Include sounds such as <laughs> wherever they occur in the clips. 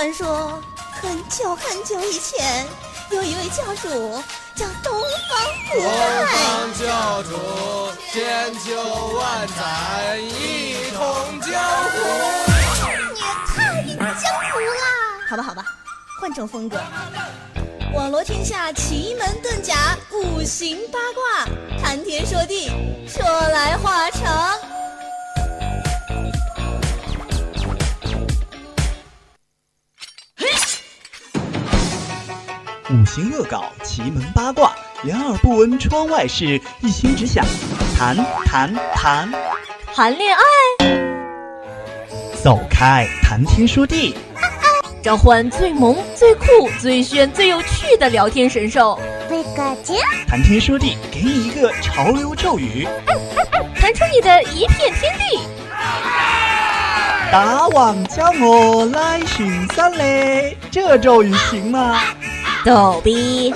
传说，很久很久以前，有一位教主叫东方不败东。方教主千秋万载，一统江湖。你也太江湖啦！好吧，好吧，换种风格。网罗天下奇门遁甲、五行八卦，谈天说地，说来话长。五行恶搞，奇门八卦，两耳不闻窗外事，一心只想谈谈谈。谈恋爱，走开，谈天说地，召唤最萌、最酷、最炫、最有趣的聊天神兽，谈天说地，给你一个潮流咒语，弹出你的一片天地。打网叫我来巡山嘞，这咒语行吗？逗逼。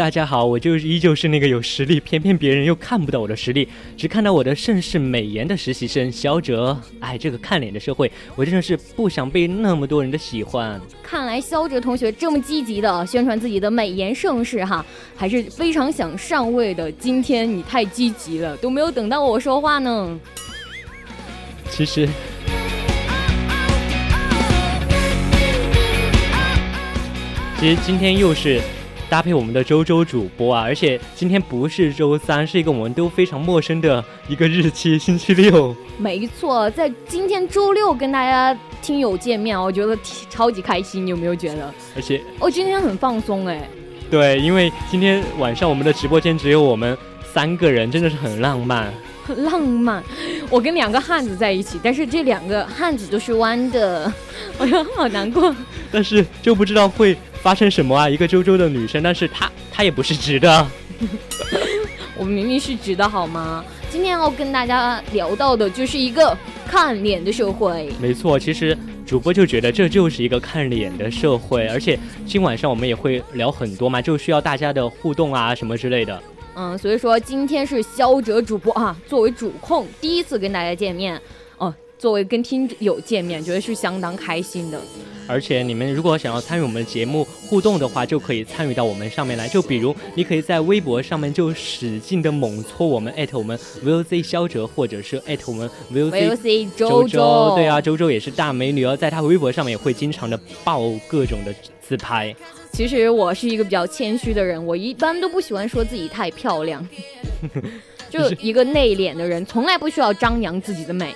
大家好，我就是依旧是那个有实力，偏偏别人又看不到我的实力，只看到我的盛世美颜的实习生肖哲。哎，这个看脸的社会，我真的是不想被那么多人的喜欢。看来肖哲同学这么积极的宣传自己的美颜盛世哈，还是非常想上位的。今天你太积极了，都没有等到我说话呢。其实，其实今天又是搭配我们的周周主播啊，而且今天不是周三，是一个我们都非常陌生的一个日期，星期六。没错，在今天周六跟大家听友见面，我觉得超级开心，你有没有觉得？而且，我、今天很放松哎。对，因为今天晚上我们的直播间只有我们三个人，真的是很浪漫。很浪漫，我跟两个汉子在一起，但是这两个汉子都是弯的，哎呀，好难过。但是就不知道会发生什么啊！一个周周的女生，但是她她也不是直的。<laughs> 我明明是直的好吗？今天要跟大家聊到的就是一个看脸的社会。没错，其实主播就觉得这就是一个看脸的社会，而且今晚上我们也会聊很多嘛，就需要大家的互动啊什么之类的。嗯，所以说今天是肖哲主播啊，作为主控第一次跟大家见面，哦，作为跟听友见面，觉得是相当开心的。而且你们如果想要参与我们节目互动的话，就可以参与到我们上面来。就比如你可以在微博上面就使劲的猛搓我们，艾特我们 VOC 肖哲，或者是艾特我们 VOC 周周，对啊，周周也是大美女哦，在她微博上面也会经常的爆各种的自拍。其实我是一个比较谦虚的人，我一般都不喜欢说自己太漂亮，<laughs> 就一个内敛的人，从来不需要张扬自己的美。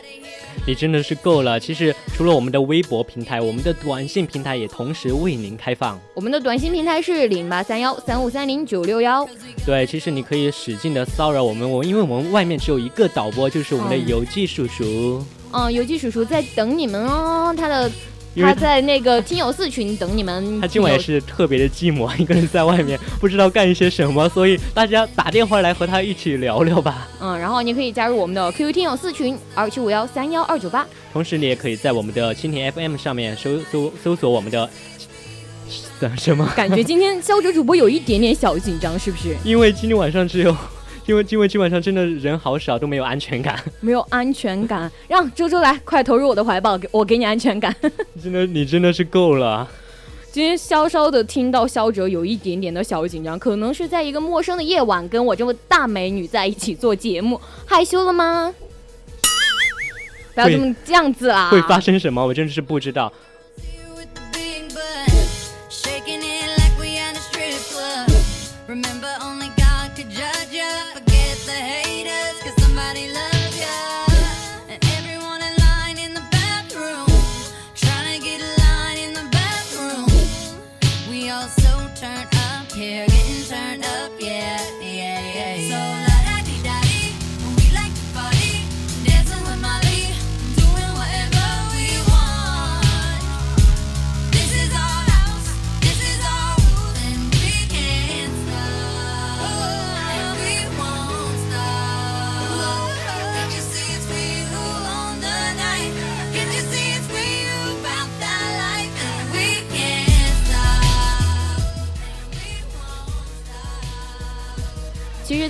你真的是够了。其实除了我们的微博平台，我们的短信平台也同时为您开放。我们的短信平台是零八三幺三五三零九六幺。对，其实你可以使劲的骚扰我们，我因为我们外面只有一个导播，就是我们的嗯邮寄叔叔。嗯，邮寄叔叔在等你们哦，他的因为他在那个听友四群等你们。他今晚也是特别的寂寞，<laughs> 一个人在外面 <laughs> 不知道干一些什么，所以大家打电话来和他一起聊聊吧。嗯，然后你可以加入我们的 QQ 听友四群二七五幺三幺二九八。同时，你也可以在我们的蜻蜓 FM 上面搜搜搜索我们的什么？感觉今天肖哲主播有一点点小紧张，是不是？因为今天晚上只有，<laughs> 因为因为今晚上真的人好少，都没有安全感。<laughs> 没有安全感，让周周来，快投入我的怀抱，给我给你安全感。<laughs> 真的，你真的是够了。今天稍稍的听到肖哲有一点点的小紧张，可能是在一个陌生的夜晚跟我这么大美女在一起做节目，害羞了吗？不要这么这样子啦！会发生什么？我真的是不知道。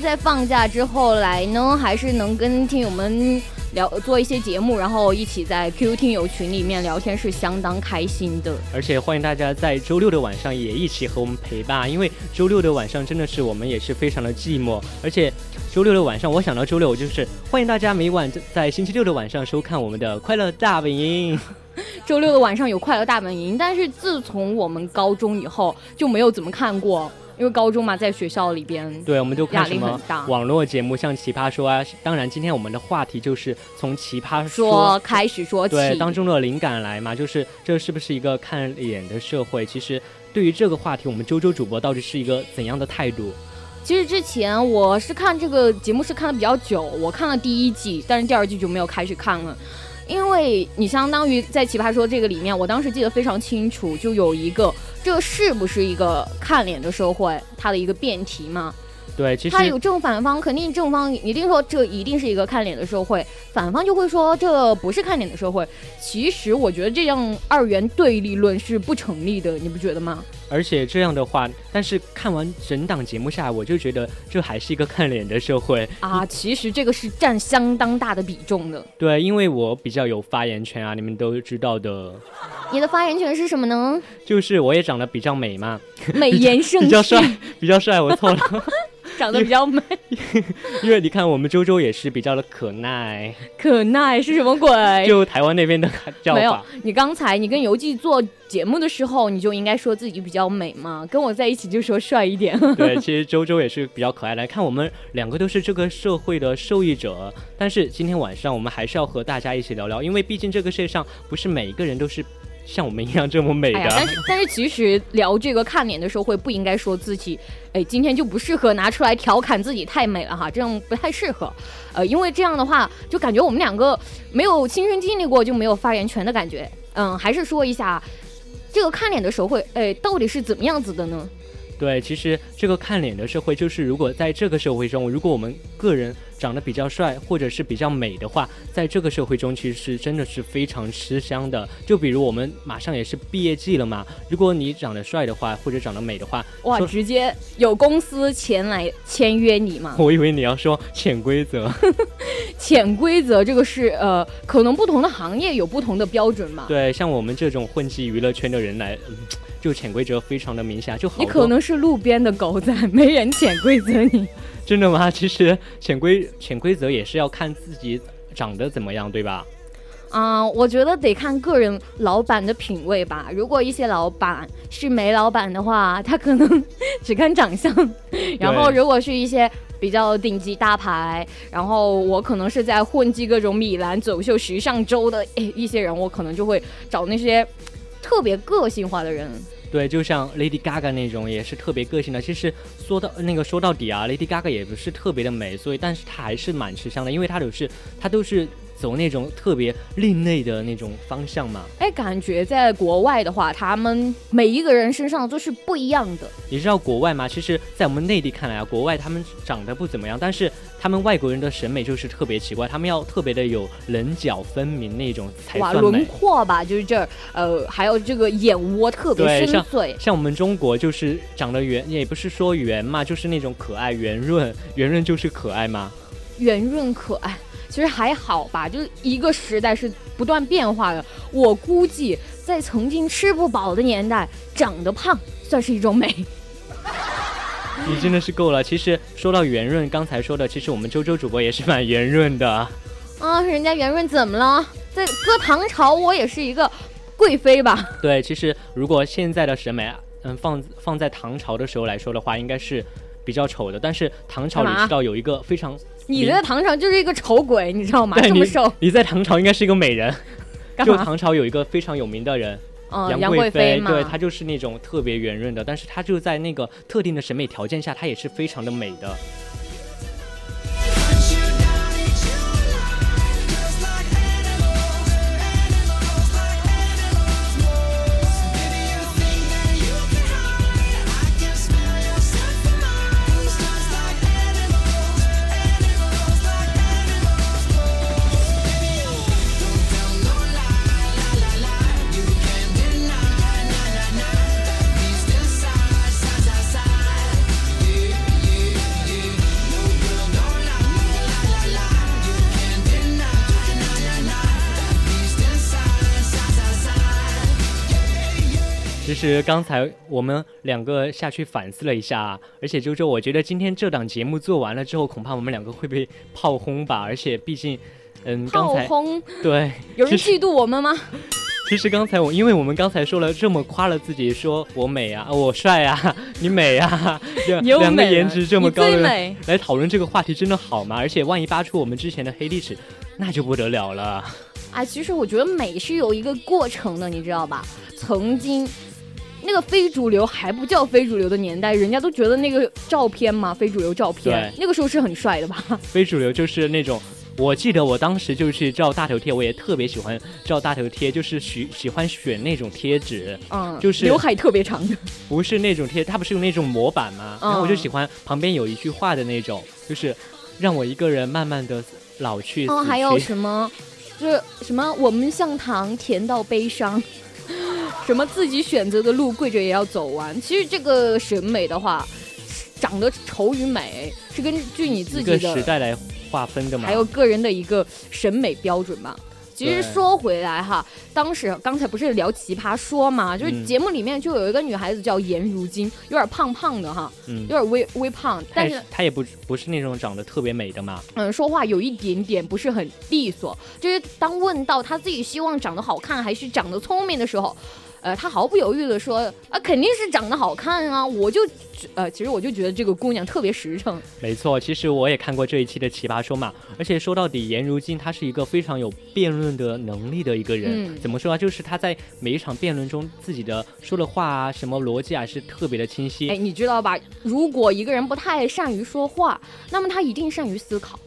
在放假之后来呢，还是能跟听友们聊做一些节目，然后一起在 QQ 听友群里面聊天，是相当开心的。而且欢迎大家在周六的晚上也一起和我们陪伴，因为周六的晚上真的是我们也是非常的寂寞，而且周六的晚上，我想到周六，我就是欢迎大家每晚在星期六的晚上收看我们的快乐大本营。周六的晚上有快乐大本营，但是自从我们高中以后就没有怎么看过，因为高中嘛，在学校里边。对，我们就看什么网络节目，像《奇葩说》啊。当然，今天我们的话题就是从《奇葩说开始说起，对当中的灵感来嘛，就是这是不是一个看脸的社会？其实对于这个话题，我们周周主播到底是一个怎样的态度？其实之前我是看这个节目是看的比较久，我看了第一季，但是第二季就没有开始看了。因为你相当于在《奇葩说》这个里面，我当时记得非常清楚，就有一个这是不是一个看脸的社会，它的一个辩题嘛。对，其实它有正反方，肯定正方一定说这一定是一个看脸的社会，反方就会说这不是看脸的社会。其实我觉得这样二元对立论是不成立的，你不觉得吗？而且这样的话，但是看完整档节目下来，我就觉得这还是一个看脸的社会。啊，其实这个是占相当大的比重的。对，因为我比较有发言权啊，你们都知道的，你的发言权是什么呢？就是我也长得比较美嘛，美颜盛世，<laughs> 比较帅，比较帅，我错了。长得比较美，<laughs> 因为你看我们周周也是比较的可耐，可耐是什么鬼？就台湾那边的叫没有法。，你刚才你跟游记做节目的时候，你就应该说自己比较美嘛，跟我在一起就说帅一点。<laughs> 对，其实周周也是比较可爱的。来看我们两个都是这个社会的受益者，但是今天晚上我们还是要和大家一起聊聊，因为毕竟这个世界上不是每一个人都是像我们一样这么美的。哎，但是但是其实聊这个看脸的时候，会不应该说自己，哎，今天就不适合拿出来调侃自己太美了哈，这样不太适合。呃，因为这样的话，就感觉我们两个没有亲身经历过，就没有发言权的感觉。嗯，还是说一下这个看脸的社会，哎，到底是怎么样子的呢？对，其实这个看脸的社会，就是如果在这个社会中，如果我们个人长得比较帅或者是比较美的话，在这个社会中其实是真的是非常吃香的。就比如我们马上也是毕业季了嘛，如果你长得帅的话，或者长得美的话，哇，直接有公司前来签约你嘛？我以为你要说潜规则。<laughs> 潜规则这个是呃，可能不同的行业有不同的标准嘛。对，像我们这种混迹娱乐圈的人来，嗯、就潜规则非常的明显，就你可能是路边的狗仔，没人潜规则你。<laughs> 真的吗？其实潜规潜规则也是要看自己长得怎么样，对吧？啊、我觉得得看个人老板的品味吧。如果一些老板是煤老板的话，他可能 <laughs> 只看长相；然后如果是一些比较顶级大牌，然后我可能是在混迹各种米兰走秀、时尚周的诶一些人，我可能就会找那些特别个性化的人。对，就像 Lady Gaga 那种也是特别个性的。其实说到那个说到底啊，Lady Gaga 也不是特别的美，所以但是她还是蛮吃香的，因为她都是她都是走那种特别另类的那种方向嘛。哎，感觉在国外的话，他们每一个人身上都是不一样的。你知道国外吗？其实，在我们内地看来啊，国外他们长得不怎么样，但是他们外国人的审美就是特别奇怪，他们要特别的有棱角分明那种才哇，轮。廓吧，就是这儿，呃，还有这个眼窝特别，深邃。像我们中国就是长得圆，也不是说圆嘛，就是那种可爱圆润，圆润就是可爱吗。圆润可爱，其实还好吧，就是一个时代是不断变化的。我估计在曾经吃不饱的年代，长得胖算是一种美。<laughs> 你真的是够了。其实说到圆润，刚才说的，其实我们周周主播也是蛮圆润的。啊，人家圆润怎么了？在搁唐朝，我也是一个贵妃吧？对，其实如果现在的审美，嗯，放放在唐朝的时候来说的话，应该是比较丑的。但是唐朝你知道有一个非常，你在唐朝就是一个丑鬼，你知道吗？这么瘦，你在唐朝应该是一个美人。<laughs> 干就唐朝有一个非常有名的人。嗯，杨贵妃，对她就是那种特别圆润的，但是她就在那个特定的审美条件下，她也是非常的美的。实刚才我们两个下去反思了一下，而且周周，我觉得今天这档节目做完了之后，恐怕我们两个会被炮轰吧。而且毕竟，嗯，炮轰，对，有人嫉妒我们吗？其实刚才我，因为我们刚才说了这么夸了自己，说我美啊，我帅啊，你美啊，两个颜值这么高的人来讨论这个话题，真的好吗？而且万一扒出我们之前的黑历史，那就不得了了。哎，其实我觉得美是有一个过程的，你知道吧？曾经。那个非主流还不叫非主流的年代，人家都觉得那个照片嘛，非主流照片，那个时候是很帅的吧？<laughs> 非主流就是那种，我记得我当时就是照大头贴，我也特别喜欢照大头贴，就是喜喜欢选那种贴纸，嗯，就是刘海特别长的，不是那种贴，它不是用那种模板吗？然后我就喜欢旁边有一句话的那种，就是让我一个人慢慢的老去。哦，还有 <laughs> 什么？就是什么？我们像糖，甜到悲伤。什么自己选择的路，跪着也要走完。其实这个审美的话，长得丑与美是根据你自己的时代来划分的嘛，还有个人的一个审美标准嘛。其实说回来哈，当时刚才不是聊奇葩说嘛，就是节目里面就有一个女孩子叫颜如晶，有点胖胖的哈，嗯，有点微微胖，但是她也不不是那种长得特别美的嘛，嗯，说话有一点点不是很利索，就是当问到她自己希望长得好看还是长得聪明的时候。呃，他毫不犹豫的说，啊，肯定是长得好看啊！我就，呃，其实我就觉得这个姑娘特别实诚。没错，其实我也看过这一期的奇葩说嘛，而且说到底，颜如晶她是一个非常有辩论的能力的一个人。怎么说啊？就是她在每一场辩论中，自己的说的话啊，什么逻辑啊，是特别的清晰。哎，你知道吧？如果一个人不太善于说话，那么他一定善于思考，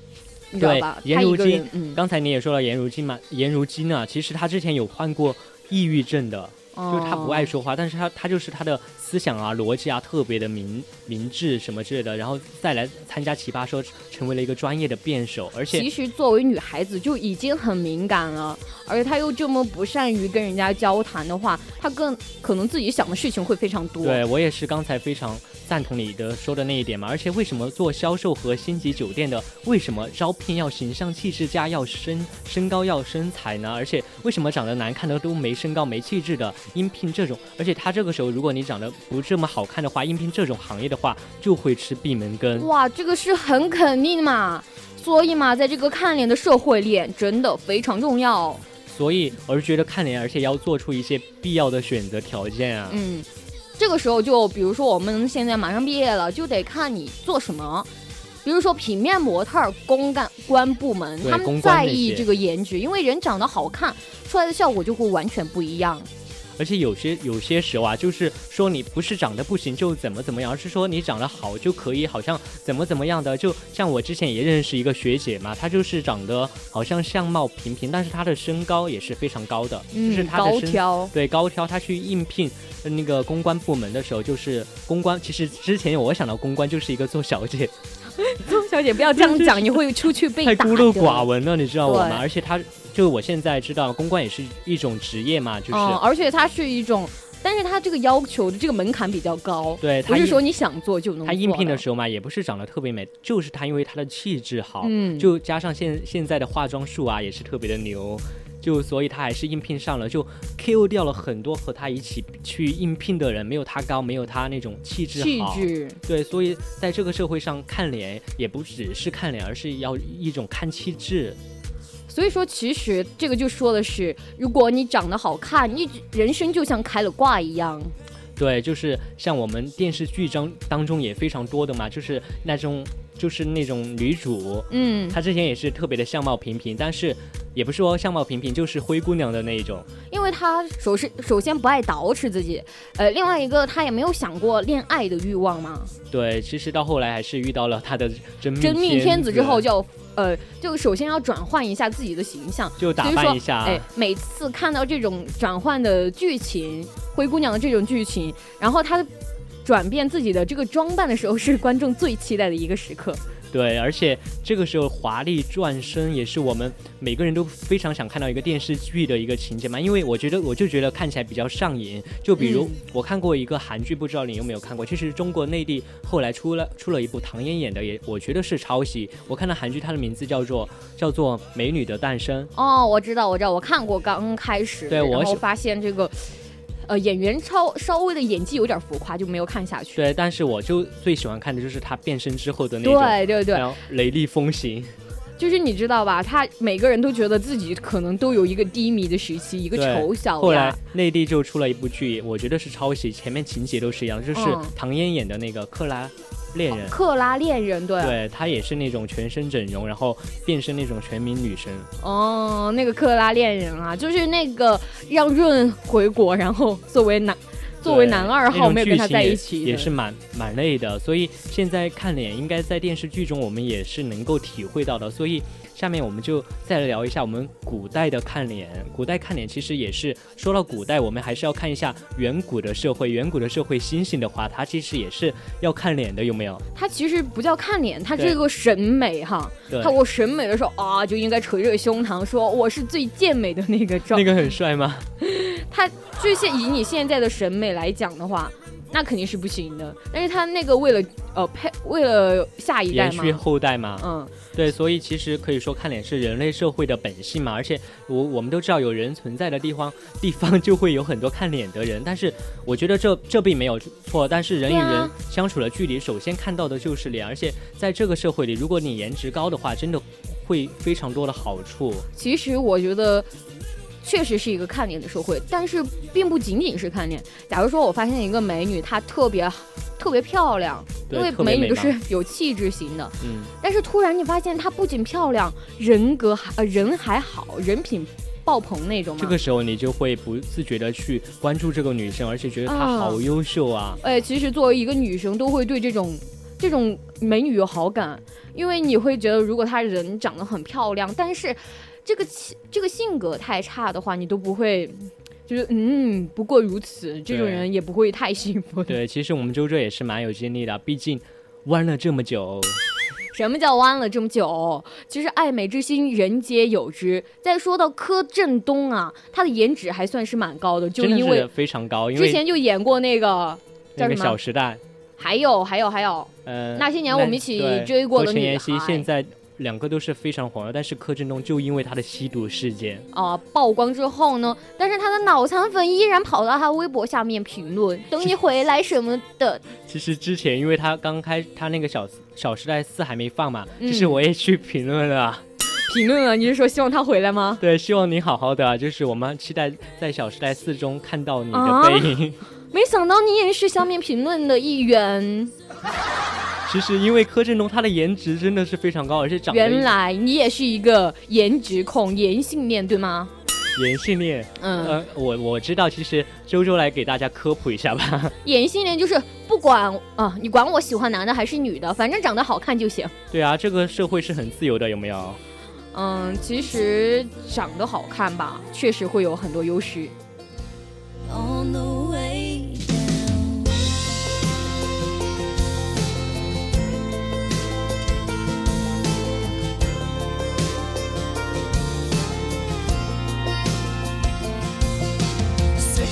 你知道吧？颜如晶，刚才你也说了颜如晶嘛，颜如晶啊，其实她之前有患过抑郁症的。就是他不爱说话，但是他他就是他的思想啊、逻辑啊特别的明明智什么之类的，然后再来参加奇葩说，成为了一个专业的辩手。而且其实作为女孩子就已经很敏感了，而且她又这么不善于跟人家交谈的话，她更可能自己想的事情会非常多。对我也是刚才非常赞同你的说的那一点嘛。而且为什么做销售和星级酒店的，为什么招聘要形象气质佳，要身身高要身材呢？而且为什么长得难看的都没身高没气质的？应聘这种，而且他这个时候，如果你长得不这么好看的话，应聘这种行业的话，就会吃闭门羹。哇，这个是很肯定嘛，所以嘛，在这个看脸的社会里，真的非常重要。所以我是觉得看脸，而且要做出一些必要的选择条件啊。嗯，这个时候就比如说我们现在马上毕业了，就得看你做什么。比如说平面模特、公干关部门，他们在意这个颜值，因为人长得好看，出来的效果就会完全不一样。而且有些有些时候啊，就是说你不是长得不行就怎么怎么样，而是说你长得好就可以，好像怎么怎么样的。就像我之前也认识一个学姐嘛，她就是长得好像相貌平平，但是她的身高也是非常高的，就是她的身对高挑。她去应聘那个公关部门的时候，就是公关。其实之前我想到公关就是一个做小姐，<laughs> 做小姐不要这样讲，你会出去被 <laughs> 太孤陋寡闻了，你知道我吗？而且她。就我现在知道，公关也是一种职业嘛，就是，而且它是一种，但是它这个要求的这个门槛比较高，对，不是说你想做就能做。他应聘的时候嘛，也不是长得特别美，就是他因为他的气质好，嗯，就加上现现在的化妆术啊，也是特别的牛。就所以他还是应聘上了，就 KO 掉了很多和他一起去应聘的人，没有他高，没有他那种气质好。气质，对，所以在这个社会上看脸也不只是看脸，而是要一种看气质。所以说其实这个就说的是，如果你长得好看，你人生就像开了挂一样。对，就是像我们电视剧中当中也非常多的嘛，就是那种就是那种女主，嗯，她之前也是特别的相貌平平，但是也不是说相貌平平，就是灰姑娘的那一种。因为她首先首先不爱捯饬自己，呃，另外一个她也没有想过恋爱的欲望嘛。对，其实到后来还是遇到了她的真命真命天子之后子就要呃，就首先要转换一下自己的形象，就打所以说扮一下，哎，每次看到这种转换的剧情，灰姑娘的这种剧情，然后她转变自己的这个装扮的时候，是观众最期待的一个时刻。对，而且这个时候华丽转身也是我们每个人都非常想看到一个电视剧的一个情节嘛，因为我觉得我就觉得看起来比较上瘾。就比如、嗯我看过一个韩剧，不知道你有没有看过？其实中国内地后来出了出了一部唐嫣演的，也我觉得是抄袭。我看到韩剧，它的名字叫做叫做《美女的诞生》。哦，我知道，我知道，我看过刚开始，对我是然后发现这个。呃，演员超稍微的演技有点浮夸，就没有看下去。对，但是我就最喜欢看的就是他变身之后的那种，对对对，然后雷厉风行。就是你知道吧？他每个人都觉得自己可能都有一个低迷的时期，一个丑小后来鸭。内地就出了一部剧，我觉得是抄袭，前面情节都是一样，就是嗯唐嫣演的那个《克拉恋人》。克拉恋人，对，对她也是那种全身整容，然后变身那种全民女神。哦，那个克拉恋人啊，就是那个让润回国，然后作为男作为男二号没有跟他在一起的，也是蛮蛮累的。所以现在看脸，应该在电视剧中我们也是能够体会到的。所以下面我们就再来聊一下我们古代的看脸。古代看脸其实也是说到古代，我们还是要看一下远古的社会。远古的社会，猩猩的话，它其实也是要看脸的，有没有？它其实不叫看脸，他对是个审美哈。对他，我审美的时候啊，就应该捶着胸膛说我是最健美的那个状那。个很帅吗？<laughs> 他就现以你现在的审美来讲的话，那肯定是不行的。但是他那个为了呃配为了下一代延续，后代嘛。嗯，对，所以其实可以说看脸是人类社会的本性嘛，而且我我们都知道有人存在的地方，地方就会有很多看脸的人，但是我觉得这这并没有错，但是人与人相处的距离，首先看到的就是脸，而且在这个社会里，如果你颜值高的话，真的会非常多的好处。其实我觉得。确实是一个看脸的社会，但是并不仅仅是看脸。假如说我发现一个美女，她特别特别漂亮，因为美女都是有气质型的，嗯，但是突然你发现她不仅漂亮，人格还呃人还好，人品爆棚那种嘛。这个时候你就会不自觉的去关注这个女生，而且觉得她啊好优秀啊。哎，其实作为一个女生，都会对这种这种美女有好感，因为你会觉得，如果她人长得很漂亮，但是这个气这个性格太差的话，你都不会，就是嗯，不过如此，这种人也不会太幸福的。对，<laughs> 其实我们周周也是蛮有经历的，毕竟弯了这么久。什么叫弯了这么久？其实爱美之心人皆有之。再说到柯震东啊，他的颜值还算是蛮高的，就因为非常高，因之前就演过那个那个《叫什么小时代》。还有还有还有，呃，那些年我们一起追过的女和陈妍希孩现在两个都是非常红的，但是柯震东就因为他的吸毒事件，啊、曝光之后呢，但是他的脑残粉依然跑到他微博下面评论“等你回来”什么的。<laughs> 其实之前因为他刚开他那个小《小时代四》还没放嘛，嗯其实我也去评论了啊。评论了，你是说希望他回来吗？对，希望你好好的啊，就是我们期待在《小时代四》中看到你的啊背影。<laughs> 没想到你也是下面评论的一员，其实因为柯震东他的颜值真的是非常高，而且长得原来你也是一个颜值控、颜性恋，对吗？颜性恋。嗯，呃，我我知道，其实周周来给大家科普一下吧。<laughs> 颜性恋就是不管啊，你管我喜欢男的还是女的，反正长得好看就行。对啊，这个社会是很自由的，有没有？嗯，其实长得好看吧，确实会有很多优势。on the way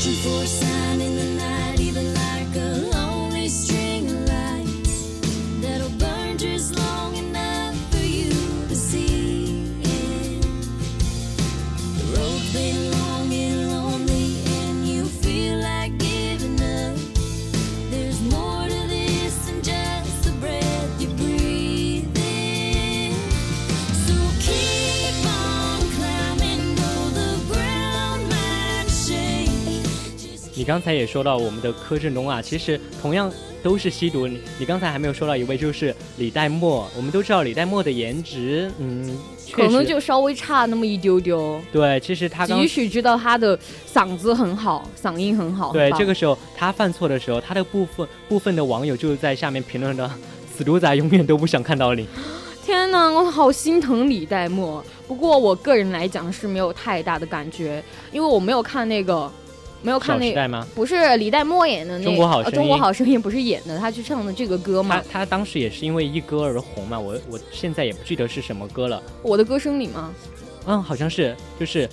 Searching for a sign in the 刚才也说到我们的柯震东啊，其实同样都是吸毒。你你刚才还没有说到一位，就是李代沫。我们都知道李代沫的颜值，嗯，可能就稍微差那么一丢丢。对，其实他即使知道他的嗓子很好，嗓音很好。对，这个时候他犯错的时候，他的部分部分的网友就在下面评论的“死猪仔永远都不想看到你”。<gasps> 天哪，我好心疼李代沫。不过我个人来讲是没有太大的感觉，因为我没有看那个。没有看那个不是李代沫演的那《中国好声音》，中国好声音不是演的，他去唱的这个歌吗。他他当时也是因为一歌而红嘛，我我现在也不记得是什么歌了。我的歌声里吗？嗯，好像是，就是。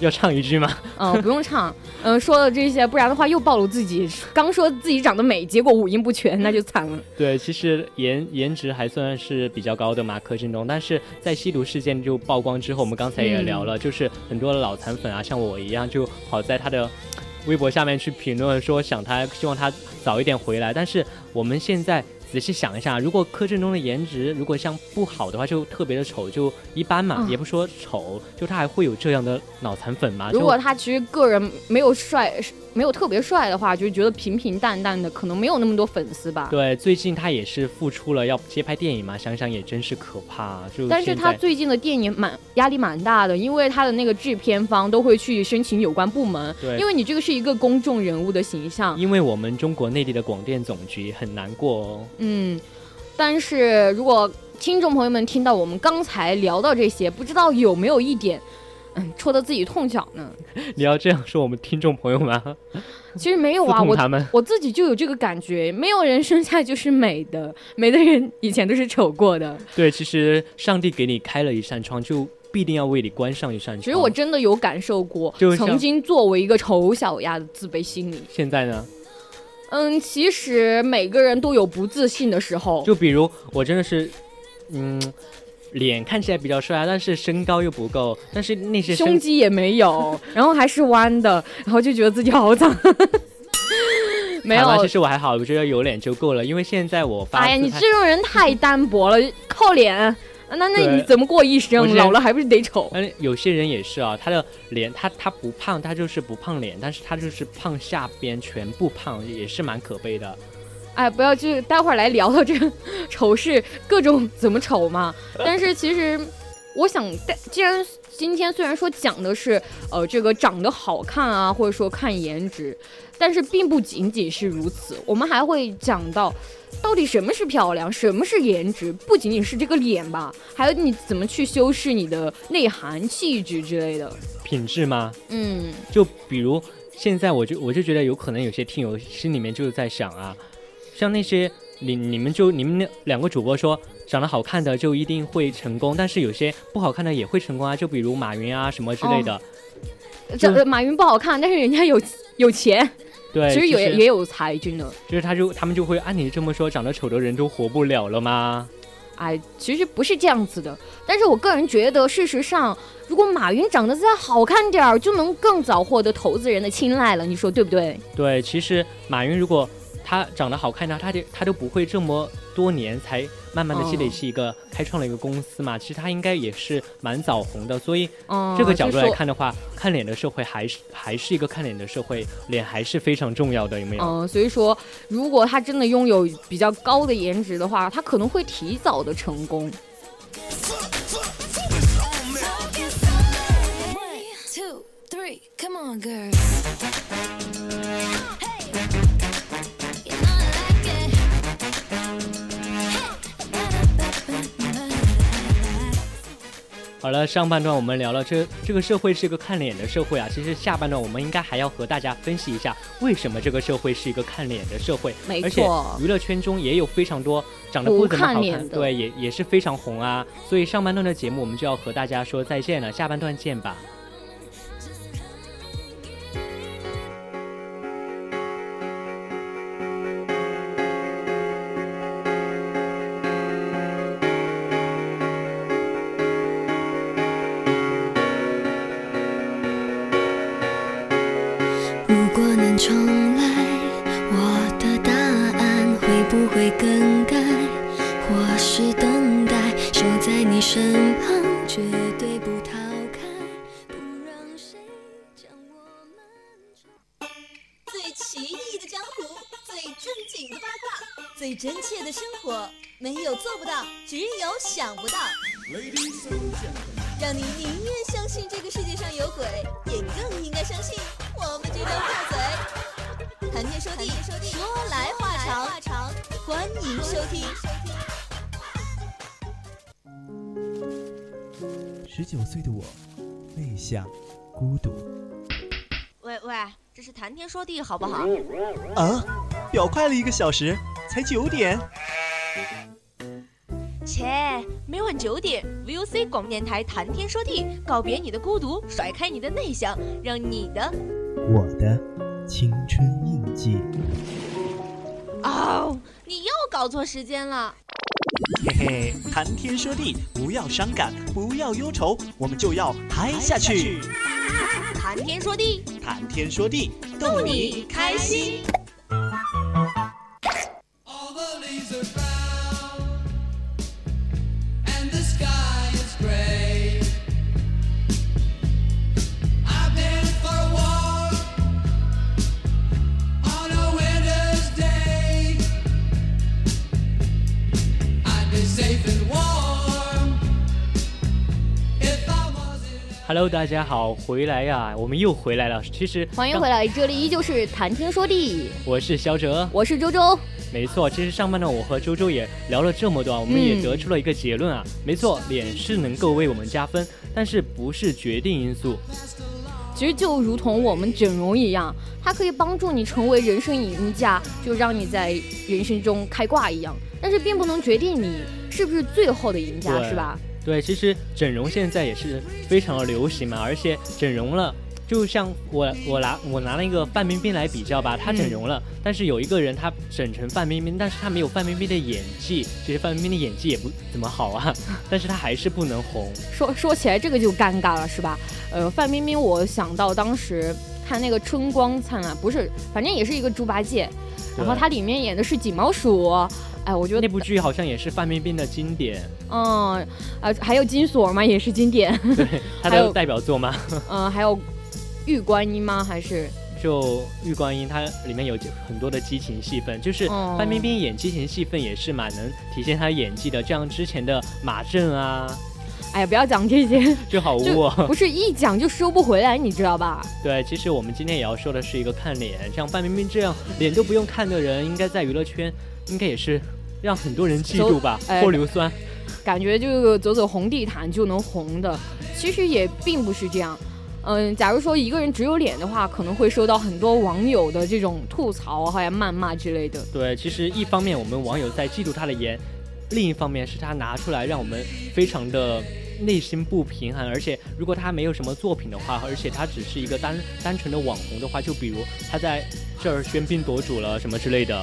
要唱一句吗？嗯，不用唱。嗯，说了这些，不然的话又暴露自己。刚说自己长得美，结果五音不全，那就惨了。对，其实颜颜值还算是比较高的嘛，柯震东。但是在吸毒事件就曝光之后，我们刚才也聊了，就是很多的老残粉啊，像我一样，就跑在他的微博下面去评论，说想他，希望他早一点回来。但是我们现在。仔细想一下，如果柯震东的颜值如果像不好的话，就特别的丑，就一般嘛，也不说丑，就他还会有这样的脑残粉吗？如果他其实个人没有帅。没有特别帅的话，就觉得平平淡淡的，可能没有那么多粉丝吧。对，最近他也是复出了，要接拍电影嘛，想想也真是可怕。就但是他最近的电影蛮压力蛮大的，因为他的那个制片方都会去申请有关部门。对，因为你这个是一个公众人物的形象。因为我们中国内地的广电总局很难过哦。嗯，但是如果听众朋友们听到我们刚才聊到这些，不知道有没有一点。嗯，戳到自己痛脚呢。<laughs> 你要这样说我们听众朋友们？<laughs> 其实没有啊，<laughs> 我我自己就有这个感觉，没有人生下就是美的，美的人以前都是丑过的。对，其实上帝给你开了一扇窗，就必定要为你关上一扇窗。其实我真的有感受过，曾经作为一个丑小鸭的自卑心理。现在呢？嗯，其实每个人都有不自信的时候。就比如我真的是，嗯。脸看起来比较帅，但是身高又不够，但是那些胸肌也没有，<laughs> 然后还是弯的，然后就觉得自己好脏。<laughs> 没有，其实我还好，我觉得有脸就够了，因为现在我发。哎呀，你这种人太单薄了，靠脸，那那你怎么过一生？老了还不是得丑？嗯，有些人也是啊，他的脸，他他不胖，他就是不胖脸，但是他就是胖下边全部胖，也是蛮可悲的。哎，不要去，待会儿来聊到这个丑事各种怎么丑嘛。<laughs> 但是其实，我想，既然今天虽然说讲的是呃这个长得好看啊，或者说看颜值，但是并不仅仅是如此，我们还会讲到到底什么是漂亮，什么是颜值，不仅仅是这个脸吧，还有你怎么去修饰你的内涵、气质之类的品质吗？嗯，就比如现在我就我就觉得有可能有些听友心里面就是在想啊。像那些你你们就你们那两个主播说长得好看的就一定会成功，但是有些不好看的也会成功啊，就比如马云啊什么之类的。这马云不好看，但是人家有有钱，对，其实有也有才，真的。就是他就他们就会按你这么说，长得丑的人都活不了了吗？哎，其实不是这样子的。但是我个人觉得，事实上，如果马云长得再好看点儿，就能更早获得投资人的青睐了。你说对不对？对，其实马云如果。他长得好看呢，他就他都不会这么多年才慢慢的积累起一个开创了一个公司嘛。其实他应该也是蛮早红的，所以这个角度来看的话，看脸的社会还是还是一个看脸的社会，脸还是非常重要的，有没有？嗯，所以说如果他真的拥有比较高的颜值的话，他可能会提早的成功。好了，上半段我们聊了这这个社会是一个看脸的社会啊。其实下半段我们应该还要和大家分析一下，为什么这个社会是一个看脸的社会。没错，娱乐圈中也有非常多长得不怎么好看，对，也也是非常红啊。所以上半段的节目我们就要和大家说再见了，下半段见吧。向、孤独。喂喂，这是谈天说地好不好？啊，表快了一个小时，才九点。切，每晚九点，VOC 广播电台谈天说地，告别你的孤独，甩开你的内向，让你的我的青春印记。哦，你又搞错时间了。嘿嘿，谈天说地，不要伤感，不要忧愁，我们就要嗨下去。谈天说地，谈天说地，逗你开心。Hello，大家好，回来呀、我们又回来了。其实欢迎回来，这里依旧是谈天说地，我是肖哲，我是周周。没错，其实上半段我和周周也聊了这么多，我们也得出了一个结论啊，没错，脸是能够为我们加分，但是不是决定因素。其实就如同我们整容一样，它可以帮助你成为人生赢家，就让你在人生中开挂一样。但是并不能决定你是不是最后的赢家，对是吧？对，其实整容现在也是非常的流行嘛，而且整容了。就像我我拿我拿那个范冰冰来比较吧，她整容了，但是有一个人他整成范冰冰，但是他没有范冰冰的演技，其实范冰冰的演技也不怎么好啊，<laughs> 但是她还是不能红。说说起来这个就尴尬了，是吧？呃，范冰冰，我想到当时看那个《春光灿烂》，不是，反正也是一个猪八戒，然后对它里面演的是锦毛鼠，哎，我觉得那部剧好像也是范冰冰的经典，嗯，呃，还有金锁嘛，也是经典，对，<laughs> 她的代表作嘛。嗯，还有玉观音吗？还是 <laughs> 就玉观音，它里面有很多的激情戏份，就是哦范冰冰演激情戏份也是蛮能体现她演技的。这样之前的马震啊，哎呀，不要讲这些，<laughs> 就好污就哦。不是一讲就收不回来，你知道吧？对，其实我们今天也要说的是一个看脸，像范冰冰这样脸都不用看的人，应该在娱乐圈应该也是让很多人嫉妒吧，哎泼硫酸。感觉就走走红地毯就能红的，其实也并不是这样。嗯，假如说一个人只有脸的话，可能会受到很多网友的这种吐槽还有谩骂之类的。对，其实一方面我们网友在嫉妒他的颜，另一方面是他拿出来让我们非常的内心不平衡。而且如果他没有什么作品的话，而且他只是一个单单纯的网红的话，就比如他在这儿喧宾夺主了什么之类的。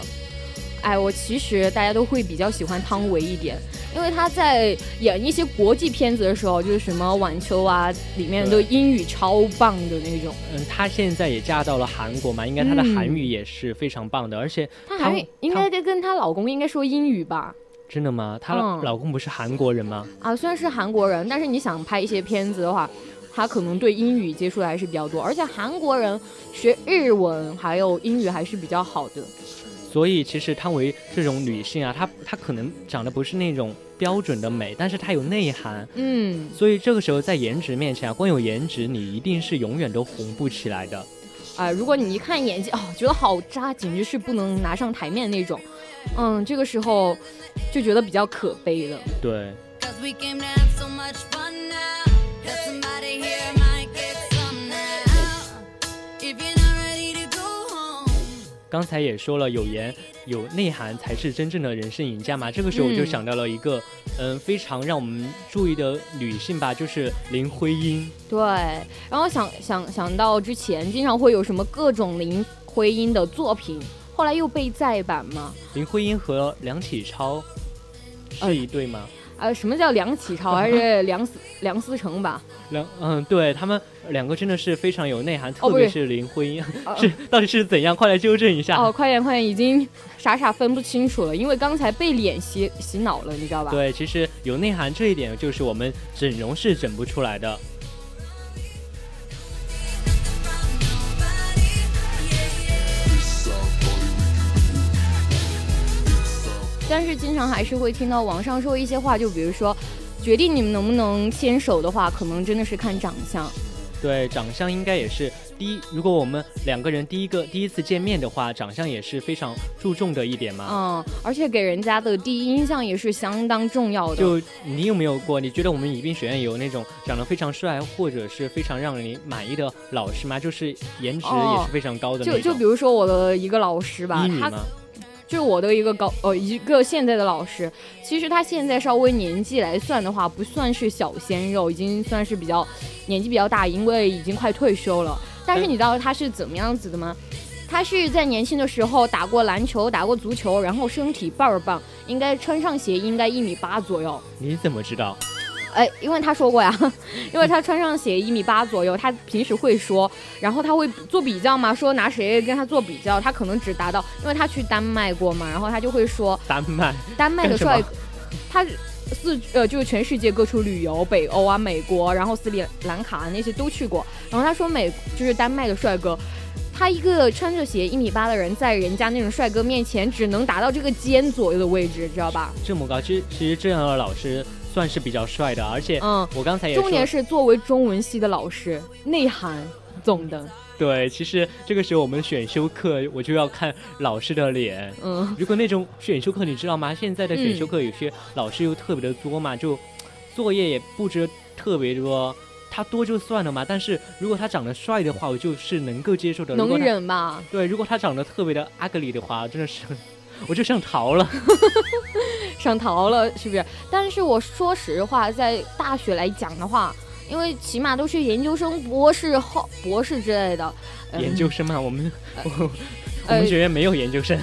哎，我其实大家都会比较喜欢汤唯一点，因为他在演一些国际片子的时候，就是什么晚秋啊，里面都英语超棒的那种。嗯，她现在也嫁到了韩国嘛，应该她的嗯韩语也是非常棒的，而且她还汤应该跟跟她老公应该说英语吧？真的吗？她嗯老公不是韩国人吗？啊，虽然是韩国人，但是你想拍一些片子的话，他可能对英语接触的还是比较多，而且韩国人学日文还有英语还是比较好的。所以其实汤唯这种女性啊，她她可能长得不是那种标准的美，但是她有内涵。嗯，所以这个时候在颜值面前啊，光有颜值你一定是永远都红不起来的。啊、如果你一看演技，哦，觉得好渣，简直是不能拿上台面那种，嗯，这个时候就觉得比较可悲了。对，刚才也说了，有颜有内涵才是真正的人生赢家嘛。这个时候我就嗯想到了一个，嗯，非常让我们注意的女性吧，就是林徽因。对，然后想想想到之前经常会有什么各种林徽因的作品，后来又被再版嘛。林徽因和梁启超是一对吗？啊，什么叫梁启超还是梁思梁思成吧？梁嗯，对他们两个真的是非常有内涵，特别是林徽因，哦 <laughs> 是到底是怎样？快来纠正一下。哦，快点快点，已经傻傻分不清楚了，因为刚才被脸洗洗脑了，你知道吧？对，其实有内涵这一点，就是我们整容是整不出来的。但是经常还是会听到网上说一些话，就比如说，决定你们能不能牵手的话，可能真的是看长相。对，长相应该也是第一。如果我们两个人第一个第一次见面的话，长相也是非常注重的一点嘛。嗯，而且给人家的第一印象也是相当重要的。就你有没有过？你觉得我们宜宾学院有那种长得非常帅，或者是非常让你满意的老师吗？就是颜值也是非常高的那种。就就比如说我的一个老师吧，他。就是我的一个高呃一个现在的老师，其实他现在稍微年纪来算的话，不算是小鲜肉，已经算是比较年纪比较大，因为已经快退休了。但是你知道他是怎么样子的吗？他是在年轻的时候打过篮球，打过足球，然后身体倍儿棒，应该穿上鞋应该一米八左右。你怎么知道？哎，因为他说过呀，<laughs> 因为他穿上鞋一米八左右，他平时会说，然后他会做比较嘛，说拿谁跟他做比较，他可能只达到，因为他去丹麦过嘛，然后他就会说丹麦，<laughs> 丹麦的帅，他四呃就是全世界各处旅游，北欧啊、美国，然后斯里兰卡那些都去过，然后他说美就是丹麦的帅哥，他一个穿着鞋一米八的人，在人家那种帅哥面前，只能达到这个肩左右的位置，知道吧？这么高，其实其实这样的老师。算是比较帅的，而且，嗯，我刚才也重点是作为中文系的老师，内涵总的。对，其实这个时候我们选修课，我就要看老师的脸。嗯，如果那种选修课，你知道吗？现在的选修课有些老师又特别的作嘛，就作业也布置特别多，他多就算了嘛。但是如果他长得帅的话，我就是能够接受的。能忍吧？对，如果他长得特别的 ugly 的话，真的是。我就想逃了，<laughs> 想逃了，是不是？但是我说实话，在大学来讲的话，因为起码都是研究生、博士后、博士之类的。研究生嘛，我们我们学院没有研究生，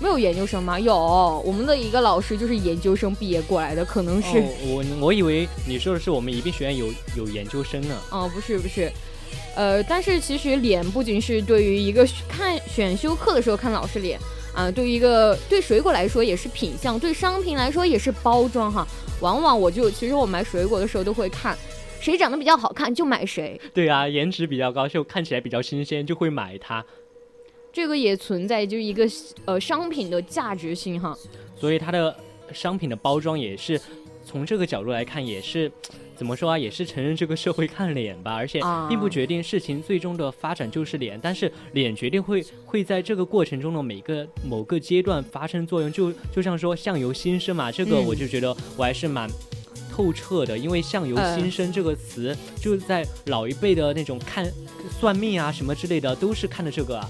没有研究生吗？有，我们的一个老师就是研究生毕业过来的，可能是。我我以为你说的是我们宜宾学院有有研究生呢。哦，不是不是，呃，但是其实脸不仅是对于一个看选修课的时候看老师脸。啊，对于一个对水果来说也是品相，对商品来说也是包装哈。往往我就其实我买水果的时候都会看，谁长得比较好看就买谁。对啊，颜值比较高就看起来比较新鲜就会买它。这个也存在就一个呃商品的价值性哈。所以它的商品的包装也是从这个角度来看也是。怎么说啊？也是承认这个社会看脸吧，而且并不决定事情最终的发展就是脸，但是脸决定会会在这个过程中的每个某个阶段发生作用，就就像说相由心生嘛，这个我就觉得我还是蛮透彻的，因为相由心生这个词就是在老一辈的那种看算命啊什么之类的都是看的这个。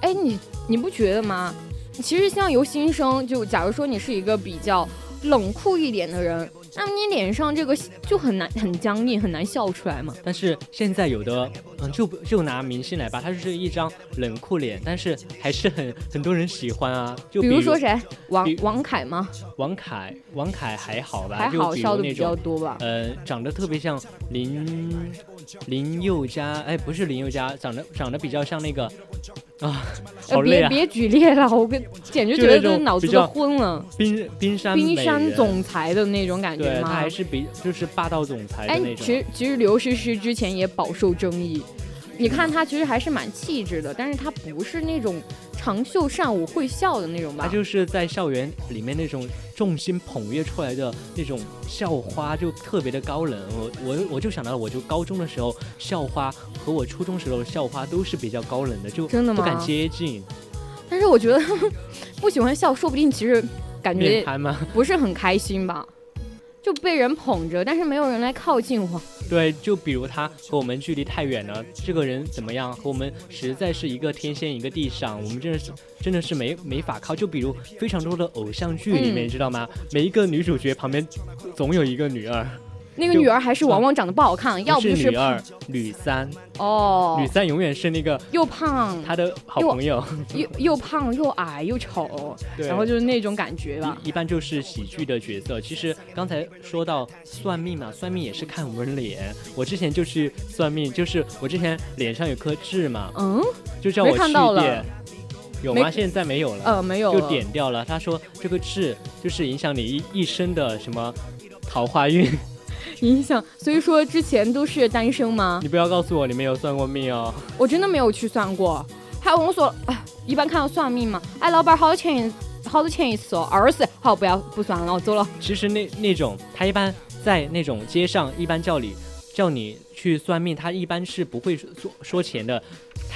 哎，你你不觉得吗？其实相由心生，就假如说你是一个比较冷酷一点的人。那么你脸上这个就很难很僵硬，很难笑出来嘛。但是现在有的，嗯，就就拿明星来吧，他就是一张冷酷脸，但是还是很很多人喜欢啊。就比如说谁，王王凯吗？王凯，王凯还好吧？还好笑的比较多吧？呃，长得特别像林林宥嘉，哎，不是林宥嘉，长得长得比较像那个。啊，别别举例了，我跟简直觉得这脑子都昏了。冰冰山冰山总裁的那种感觉吗？他还是比就是霸道总裁的那种。哎，其实其实刘诗诗之前也饱受争议。你看他其实还是蛮气质的，但是他不是那种长袖善舞会笑的那种吧？他就是在校园里面那种众星捧月出来的那种校花，就特别的高冷。我我我就想到了，我就高中的时候校花和我初中时候的校花都是比较高冷的，就真的不敢接近。但是我觉得 <laughs> 不喜欢笑，说不定其实感觉吗？不是很开心吧？就被人捧着，但是没有人来靠近我。对，就比如他和我们距离太远了，这个人怎么样？和我们实在是一个天仙一个地上，我们真的是真的是没没法靠。就比如非常多的偶像剧里面，你知道吗？每一个女主角旁边总有一个女二。那个女儿还是往往长得不好看，要不就是女二、女三哦。女三永远是那个又胖，她的好朋友 <laughs> 又又胖又矮又丑，然后就是那种感觉吧。一般就是喜剧的角色。其实刚才说到算命嘛，算命也是看我们脸。我之前就去算命，就是我之前脸上有颗痣嘛，嗯，就叫我去点，有吗？现在没有了，呃，没有，就点掉了。他说这个痣就是影响你一一生的什么桃花运。影响，所以说之前都是单身吗？你不要告诉我你没有算过命哦。我真的没有去算过，还有我说，哎，<sighs> 一般看到算命嘛，哎，老板好多钱好多钱一次哦？二十，好，不要不算了，我走了。其实那那种他一般在那种街上，一般叫你叫你去算命，他一般是不会说说钱的。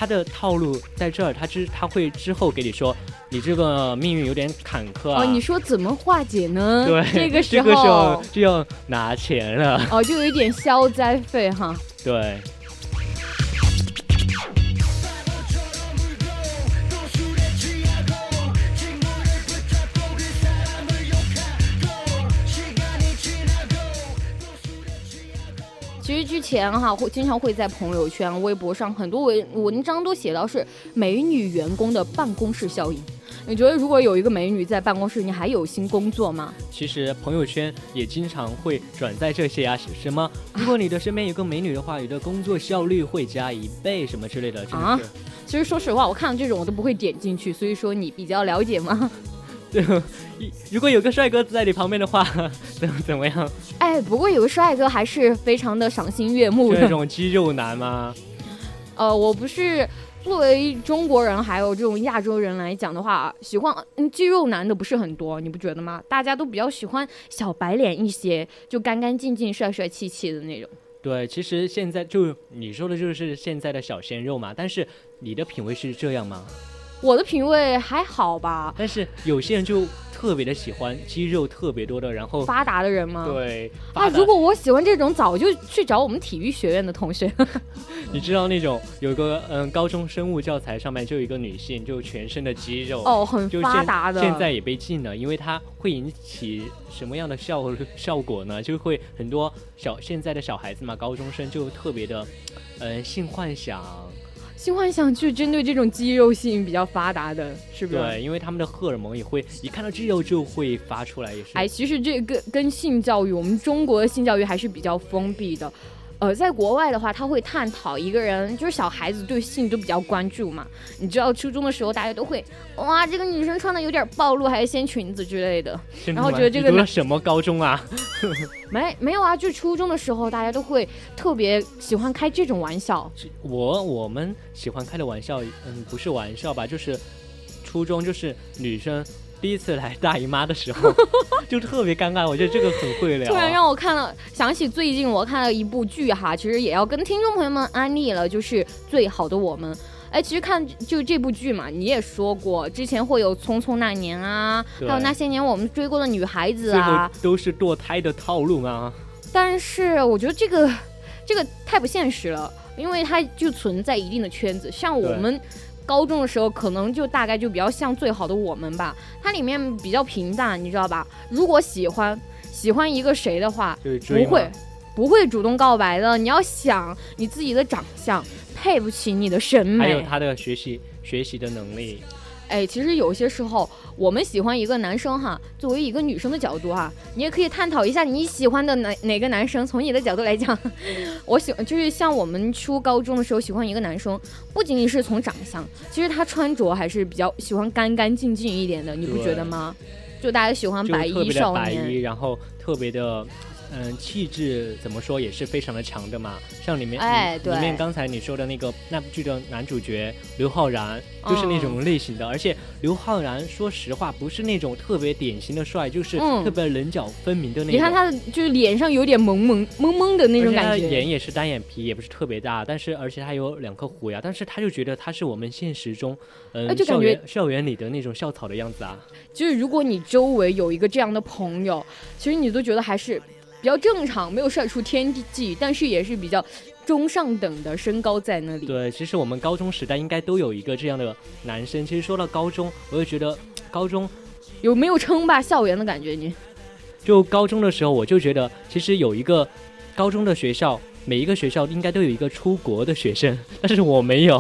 他的套路在这儿，他之他会之后给你说，你这个命运有点坎坷啊。哦，你说怎么化解呢？对，这个时候就要拿钱了。哦，就有一点消灾费哈。对。其实之前哈会经常会在朋友圈、微博上很多文文章都写到是美女员工的办公室效应。你觉得如果有一个美女在办公室，你还有心工作吗？其实朋友圈也经常会转载这些啊，什么如果你的身边有个美女的话，你的工作效率会加一倍什么之类的。啊，其实说实话，我看到这种我都不会点进去。所以说你比较了解吗？<laughs> 如果有个帅哥在你旁边的话，<laughs> 怎怎么样？哎，不过有个帅哥还是非常的赏心悦目的。那种肌肉男吗？呃，我不是作为中国人，还有这种亚洲人来讲的话，喜欢肌肉男的不是很多，你不觉得吗？大家都比较喜欢小白脸一些，就干干净净、帅帅气气的那种。对，其实现在就你说的就是现在的小鲜肉嘛。但是你的品味是这样吗？我的品味还好吧，但是有些人就特别的喜欢肌肉特别多的，然后发达的人吗？对啊，如果我喜欢这种，早就去找我们体育学院的同学。<laughs> 你知道那种有个嗯，高中生物教材上面就有一个女性，就全身的肌肉哦，很发达的，现在也被禁了，因为它会引起什么样的效效果呢？就会很多小现在的小孩子嘛，高中生就特别的嗯性幻想。性幻想就针对这种肌肉性比较发达的，是不是？对，因为他们的荷尔蒙也会一看到肌肉就会发出来，也是。哎，其实这个跟性教育，我们中国的性教育还是比较封闭的。呃，在国外的话，他会探讨一个人，就是小孩子对性都比较关注嘛。你知道初中的时候，大家都会哇，这个女生穿的有点暴露，还是掀裙子之类的。然后觉得这个读了什么高中啊？<laughs> 没没有啊，就初中的时候，大家都会特别喜欢开这种玩笑。我我们喜欢开的玩笑，嗯，不是玩笑吧，就是初中就是女生。第一次来大姨妈的时候，<laughs> 就特别尴尬。我觉得这个很会聊。突然让我看了，想起最近我看了一部剧哈，其实也要跟听众朋友们安利了，就是《最好的我们》。哎，其实看就这部剧嘛，你也说过，之前会有《匆匆那年》啊，还有那些年我们追过的女孩子啊，都是堕胎的套路啊。但是我觉得这个这个太不现实了，因为它就存在一定的圈子，像我们。高中的时候，可能就大概就比较像最好的我们吧。它里面比较平淡，你知道吧？如果喜欢喜欢一个谁的话，不会不会主动告白的。你要想你自己的长相配不起你的审美，还有他的学习学习的能力。哎，其实有些时候，我们喜欢一个男生哈，作为一个女生的角度哈，你也可以探讨一下你喜欢的哪哪个男生。从你的角度来讲，<laughs> 我喜就是像我们初高中的时候喜欢一个男生，不仅仅是从长相，其实他穿着还是比较喜欢干干净净一点的，你不觉得吗？就大家喜欢白衣少年，然后特别的。嗯，气质怎么说也是非常的强的嘛。像里面，哎，对，里面刚才你说的那个那部剧的男主角刘昊然，就是那种类型的。而且刘昊然，说实话，不是那种特别典型的帅，就是特别棱角分明的那种。你看他的，就是脸上有点萌萌萌萌的那种感觉。眼也是单眼皮，也不是特别大，但是而且他有两颗虎牙，但是他就觉得他是我们现实中，嗯，校园校园里的那种校草的样子啊。就是如果你周围有一个这样的朋友，其实你都觉得还是。比较正常，没有帅出天际，但是也是比较中上等的身高在那里。对，其实我们高中时代应该都有一个这样的男生。其实说到高中，我就觉得 <tsk> 高中有没有称霸校园的感觉？你就高中的时候，我就觉得其实有一个高中的学校，每一个学校应该都有一个出国的学生，<laughs> 但是我没有。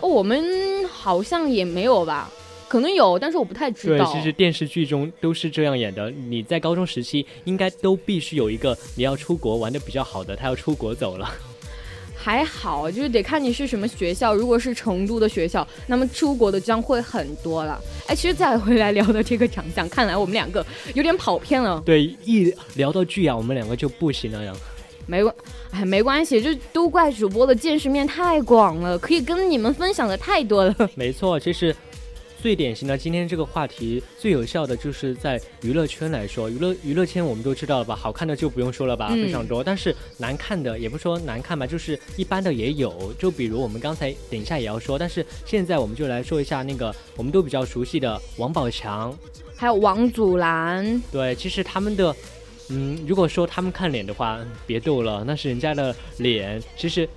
哦，我们好像也没有吧。可能有，但是我不太知道。对，其实电视剧中都是这样演的。你在高中时期，应该都必须有一个你要出国玩的比较好的，他要出国走了。还好，就是得看你是什么学校。如果是成都的学校，那么出国的将会很多了。哎，其实再回来聊的这个长相，看来我们两个有点跑偏了。对，一聊到剧啊，我们两个就不行了呀。没关，哎，没关系，就都怪主播的见识面太广了，可以跟你们分享的太多了。没错，其实。最典型的今天这个话题最有效的就是在娱乐圈来说，娱乐娱乐圈我们都知道了吧，好看的就不用说了吧，嗯非常多。但是难看的也不说难看吧，就是一般的也有。就比如我们刚才等一下也要说，但是现在我们就来说一下那个我们都比较熟悉的王宝强。还有王祖蓝，对，其实他们的，嗯，如果说他们看脸的话，别逗了，那是人家的脸。其实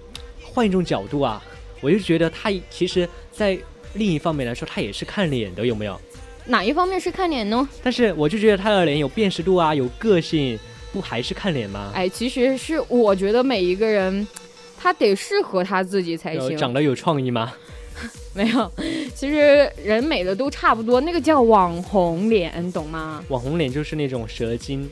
换一种角度啊，我就觉得他其实，在另一方面来说，他也是看脸的，有没有？哪一方面是看脸呢？但是我就觉得他的脸有辨识度啊，有个性，不还是看脸吗？哎，其实是我觉得每一个人，他得适合他自己才行。有长得有创意吗？<laughs> 没有，其实人美的都差不多，那个叫网红脸，懂吗？网红脸就是那种蛇精，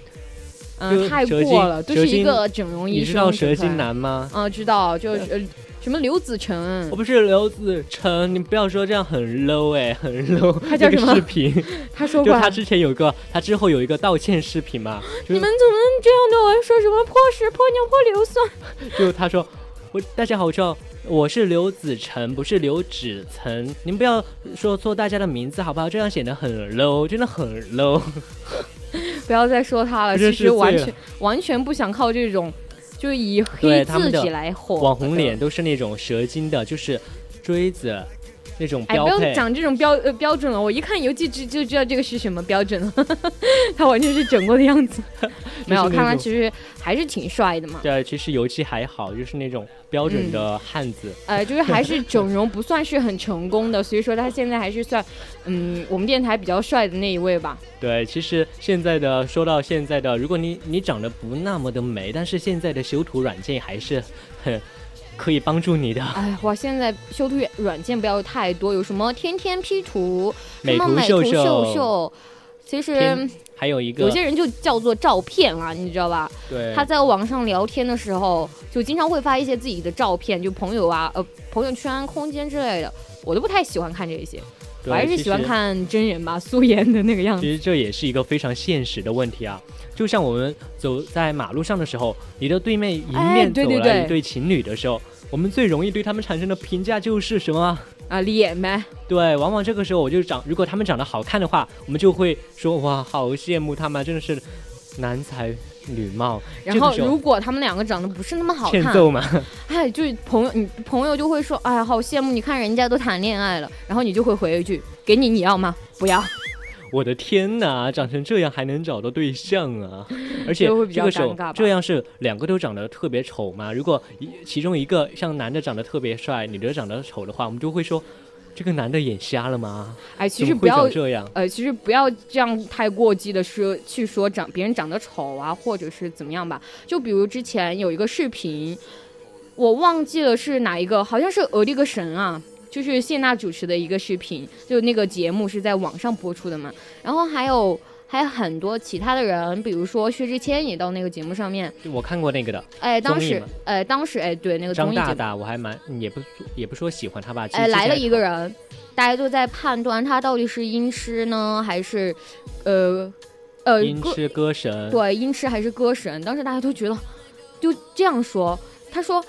嗯，太过了，就是一个整容医生。你知道蛇精？男吗？嗯，知道，就是呃什么刘子成我，不是刘子成，你不要说这样很 low 哎、很 low。他叫什么视频，<laughs> 他说过他之前有一个，他之后有一个道歉视频嘛，就你们怎么这样对我说什么泼屎泼尿泼硫酸？<laughs> 就他说，我大家好，我叫我是刘子成，不是刘子成，您不要说错大家的名字好不好？这样显得很 low，真的很 low。<laughs> <laughs> 不要再说他了，其实完全完全不想靠这种，就以黑自己来火。网红脸。都是那种蛇精的，就是锥子那种哎，不要。讲这种标呃标准了，我一看游记就就知道这个是什么标准了，<laughs> 他完全是整过的样子。<laughs> 没有，看他其实还是挺帅的嘛。对，其实油漆还好，就是那种标准的嗯汉子。呃，就是还是整容不算是很成功的，<laughs> 所以说他现在还是算，嗯，我们电台比较帅的那一位吧。对，其实现在的说到现在的，如果你你长得不那么的美，但是现在的修图软件还是很可以帮助你的。哎，哇，现在修图软件不要太多，有什么天天 P 图，什美图么美图秀秀其实还有一个有些人就叫做照片啊，你知道吧？对，他在网上聊天的时候，就经常会发一些自己的照片，就朋友啊、呃朋友圈、空间之类的，我都不太喜欢看这些，对我还是喜欢看真人吧，素颜的那个样子。其实这也是一个非常现实的问题啊，就像我们走在马路上的时候，你的对面迎哎面走来一对情侣的时候，我们最容易对他们产生的评价就是什么？啊，脸呗，对，往往这个时候我就长，如果他们长得好看的话，我们就会说哇，好羡慕他们，真的是男才女貌。然后如果他们两个长得不是那么好看，欠揍嘛，<laughs> 哎，就是朋友，你朋友就会说，哎呀，好羡慕，你看人家都谈恋爱了，然后你就会回一句，给你你要吗？不要，我的天哪，长成这样还能找到对象啊！<laughs> 而且这个时候这样是两个都长得特别丑嘛？如果一其中一个像男的长得特别帅，女的长得丑的话，我们就会说这个男的眼瞎了吗？哎，其实不要这样。呃，其实不要这样太过激的说去说长别人长得丑啊，或者是怎么样吧。就比如之前有一个视频，我忘记了是哪一个，好像是《俄力个神》啊，就是谢娜主持的一个视频，就那个节目是在网上播出的嘛。然后还有还有很多其他的人，比如说薛之谦也到那个节目上面，我看过那个的哎，当时哎当时哎对那个综艺节目，张大大，我还蛮也不也不说喜欢他吧。哎来了一个人，大家都在判断他到底是音痴呢，还是呃呃音痴歌神，对，音痴还是歌神？当时大家都觉得就这样说，他说：“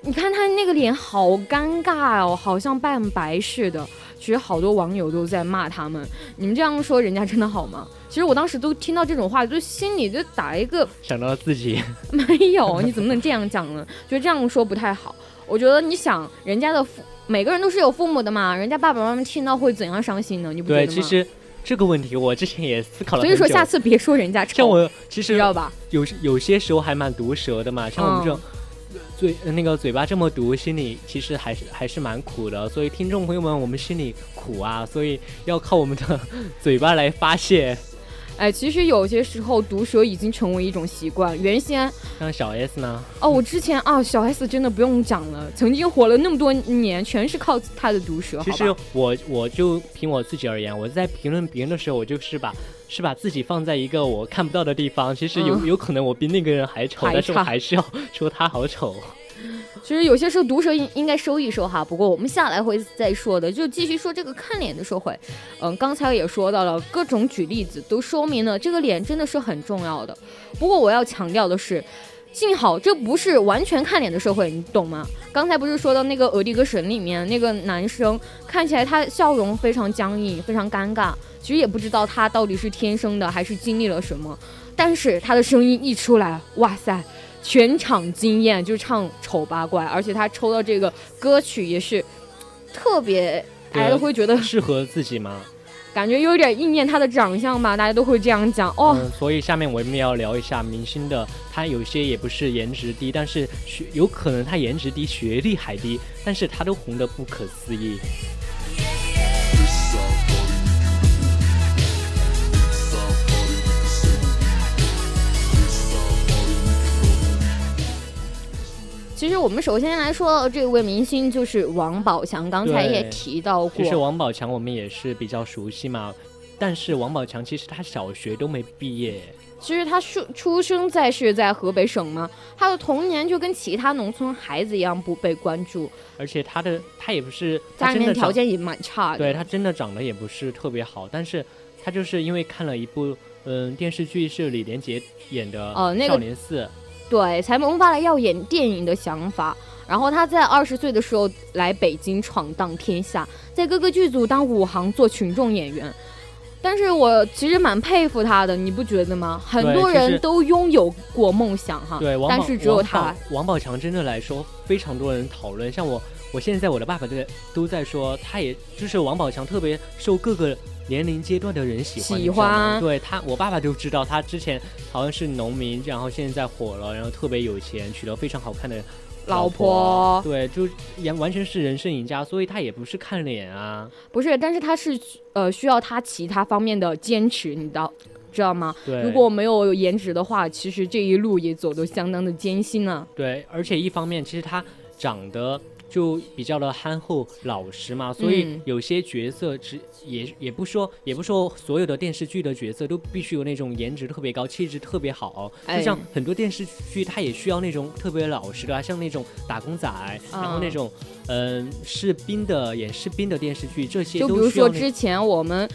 你看他那个脸好尴尬哦，好像半白似的。”其实好多网友都在骂他们，你们这样说人家真的好吗？其实我当时都听到这种话，就心里就打一个想到了自己，没有，你怎么能这样讲呢？觉得这样说不太好。我觉得你想，人家的父每个人都是有父母的嘛，人家爸爸妈妈听到会怎样伤心呢？你不觉对，得吗？其实这个问题我之前也思考了所以说下次别说人家丑，像我其实知道吧？有有些时候还蛮毒舌的嘛，像我们这种嗯嘴、呃那个嘴巴这么毒，心里其实还是还是蛮苦的。所以听众朋友们，我们心里苦啊，所以要靠我们的 <laughs> 嘴巴来发泄。哎，其实有些时候毒舌已经成为一种习惯。原先像小 S 呢，哦，我之前啊，小 S 真的不用讲了，曾经火了那么多年，全是靠她的毒舌。其实我我就凭我自己而言，我在评论别人的时候，我就是把是把自己放在一个我看不到的地方。其实有、嗯有可能我比那个人还丑，还但是我还是要说他好丑。其实有些时候毒舌应应该收一收哈。不过我们下来会再说的，就继续说这个看脸的社会。嗯，刚才也说到了各种举例子，都说明了这个脸真的是很重要的。不过我要强调的是。幸好这不是完全看脸的社会，你懂吗？刚才不是说到那个《俄狄格神》里面那个男生，看起来他笑容非常僵硬，非常尴尬，其实也不知道他到底是天生的还是经历了什么。但是他的声音一出来，哇塞，全场惊艳，就唱《丑八怪》，而且他抽到这个歌曲也是特别，大家都会觉得适合自己吗？感觉有点应验他的长相吧，大家都会这样讲哦。所以下面我们要聊一下明星的，他有些也不是颜值低，但是学有可能他颜值低，学历还低，但是他都红得不可思议。其实我们首先来说，这位明星就是王宝强，刚才也提到过。其实王宝强我们也是比较熟悉嘛，但是王宝强其实他小学都没毕业。其实他出出生在是在河北省嘛，他的童年就跟其他农村孩子一样不被关注。而且他的他也不是家里面条件也蛮差的，对他真的长得也不是特别好，但是他就是因为看了一部嗯电视剧是李连杰演的哦那个少年寺。对，才萌发了要演电影的想法。然后他在二十岁的时候来北京闯荡天下，在各个剧组当武行做群众演员。但是我其实蛮佩服他的，你不觉得吗？很多人都拥有过梦想哈，对，但是只有他。王宝强真的来说，非常多人讨论。像我，我现在我的爸爸在都在说，他也就是王宝强特别受各个。年龄阶段的人喜欢，喜欢对他，我爸爸就知道他之前好像是农民，然后现在火了，然后特别有钱，娶了非常好看的老婆，对，就也完全是人生赢家，所以他也不是看脸啊，不是，但是他是呃需要他其他方面的坚持，你知道知道吗？对，如果没有颜值的话，其实这一路也走得相当的艰辛呢。对，而且一方面其实他长得。就比较的憨厚老实嘛，所以有些角色只也也不说也不说所有的电视剧的角色都必须有那种颜值特别高、气质特别好。就像很多电视剧，它也需要那种特别老实的，像那种打工仔，然后那种嗯士兵的演士兵的电视剧，这些就比如说之前我们。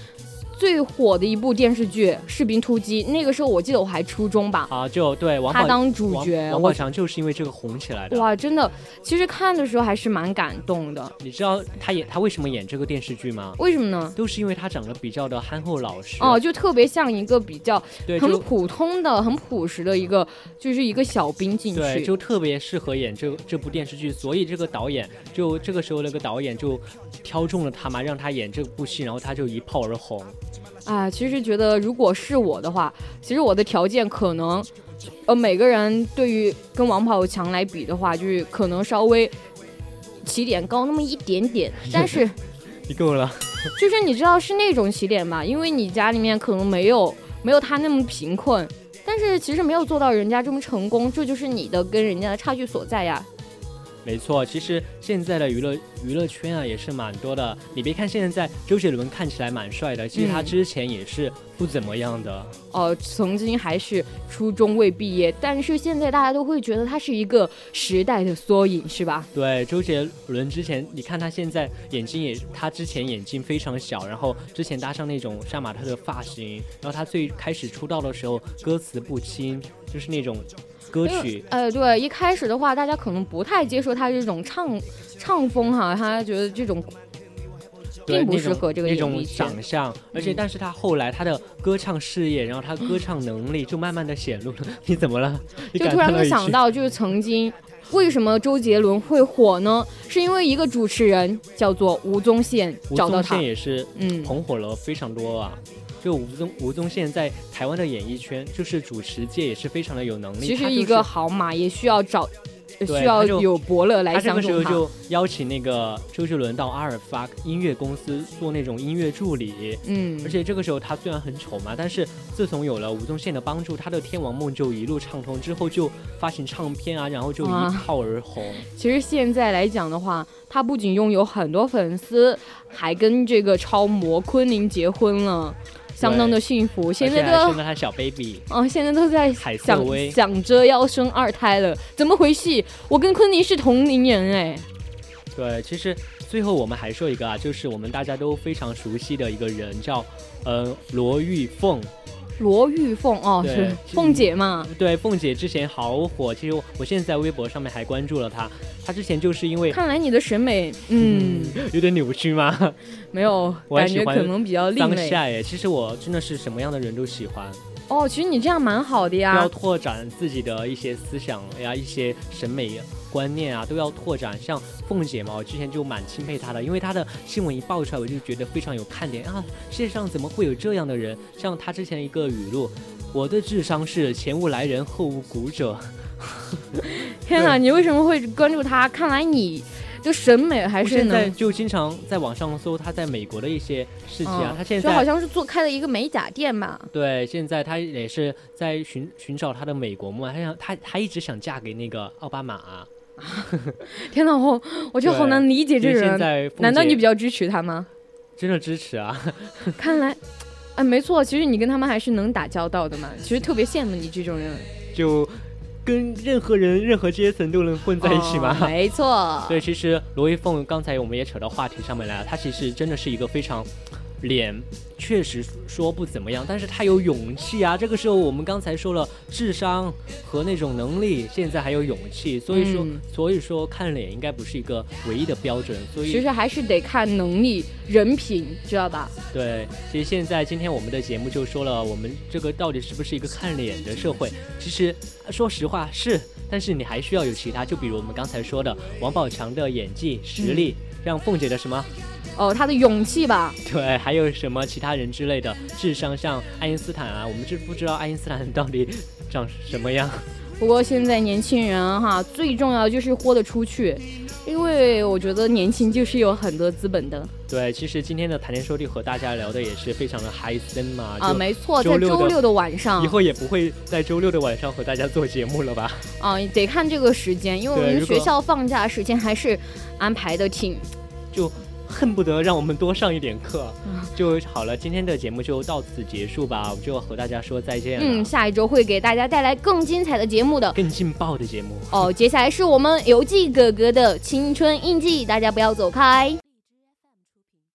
最火的一部电视剧《士兵突击》，那个时候我记得我还初中吧。啊，就对，王他当主角，王宝强就是因为这个红起来的。哇，真的，其实看的时候还是蛮感动的。你知道他演他为什么演这个电视剧吗？为什么呢？都是因为他长得比较的憨厚老实。哦，就特别像一个比较很普通的、很朴实的一个，就是一个小兵进去。对，就特别适合演这这部电视剧，所以这个导演就这个时候那个导演就挑中了他嘛，让他演这部戏，然后他就一炮而红。啊，其实觉得如果是我的话，其实我的条件可能，呃，每个人对于跟王宝强来比的话，就是可能稍微起点高那么一点点，<laughs> 但是 <laughs> 你够了，就是你知道是那种起点吧，因为你家里面可能没有没有他那么贫困，但是其实没有做到人家这么成功，这就是你的跟人家的差距所在呀。没错，其实现在的娱乐娱乐圈啊也是蛮多的。你别看现在周杰伦看起来蛮帅的，其实他之前也是不怎么样的。哦，曾经还是初中未毕业，但是现在大家都会觉得他是一个时代的缩影，是吧？对，周杰伦之前，你看他现在眼睛也，他之前眼睛非常小，然后之前搭上那种杀马特的发型，然后他最开始出道的时候歌词不清，就是那种。歌曲，呃，对，一开始的话，大家可能不太接受他这种唱唱风哈，他觉得这种并不适合这个那种长相，而且但是他后来他的歌唱事业，然后他歌唱能力就慢慢的显露了。<laughs> 你怎么了？就突然会想到，就是曾经为什么周杰伦会火呢？是因为一个主持人叫做吴宗宪，找到他也是嗯红火了非常多啊。就吴宗吴宗宪在台湾的演艺圈，就是主持界也是非常的有能力。其实一个好马也需要找，需要有伯乐来相助他。这个时候就邀请那个周杰伦到阿尔法音乐公司做那种音乐助理。嗯，而且这个时候他虽然很丑嘛，但是自从有了吴宗宪的帮助，他的天王梦就一路畅通。之后就发行唱片啊，然后就一炮而红。其实现在来讲的话，他不仅拥有很多粉丝，还跟这个超模昆凌结婚了。相当的幸福，现在都生了他小 baby，哦，现在都在想想着要生二胎了，怎么回事？我跟昆凌是同龄人哎。对，其实最后我们还说一个啊，就是我们大家都非常熟悉的一个人，叫呃罗玉凤。罗玉凤哦，是凤姐嘛？对，凤姐之前好火，其实我我现在在微博上面还关注了她。她之前就是因为看来你的审美，嗯，<laughs> 有点扭曲吗？没有，感觉可能比较另类当类。下耶，其实我真的是什么样的人都喜欢，哦，其实你这样蛮好的呀要。拓展自己的一些思想呀、一些审美观念啊，都要拓展。像凤姐嘛，我之前就蛮钦佩她的，因为她的新闻一爆出来，我就觉得非常有看点啊！世界上怎么会有这样的人？像她之前一个语录：“我的智商是前无来人，后无古者。天哪，你为什么会关注她？看来你就审美”还是我现在。就经常在网上搜她在美国的一些事情啊，嗯她现在就好像是做开了一个美甲店嘛？对，现在她也是在寻寻找她的美国梦啊，她想她她一直想嫁给那个奥巴马、啊。<laughs> 天哪，我我就好难理解这人。难道你比较支持他吗？真的支持啊？<laughs> 看来，哎，没错，其实你跟他们还是能打交道的嘛。其实特别羡慕你这种人，就跟任何人、任何阶层都能混在一起嘛。哦没错。<laughs> 对，其实罗一凤刚才我们也扯到话题上面来了，她其实真的是一个非常脸确实说不怎么样，但是他有勇气啊。这个时候我们刚才说了智商和那种能力，现在还有勇气，所以说、嗯所以说看脸应该不是一个唯一的标准，所以其实还是得看能力、人品，知道吧？对，其实现在今天我们的节目就说了，我们这个到底是不是一个看脸的社会？其实说实话是，但是你还需要有其他，就比如我们刚才说的王宝强的演技实力，让凤姐的什么哦，他的勇气吧，对，还有什么其他人之类的智商，像爱因斯坦啊，我们是不知道爱因斯坦到底长什么样？不过现在年轻人哈，最重要就是豁得出去，因为我觉得年轻就是有很多资本的对，其实今天的谈天说地和大家聊的也是非常的嗨森嘛，啊，没错，在周六的晚上以后也不会在周六的晚上和大家做节目了吧？啊，得看这个时间，因为我们学校放假时间还是安排的挺就恨不得让我们多上一点课嗯就好了。今天的节目就到此结束吧，我就和大家说再见了。嗯，下一周会给大家带来更精彩的节目的。更劲爆的节目。哦，接下来是我们游记哥哥的青春印记，大家不要走开。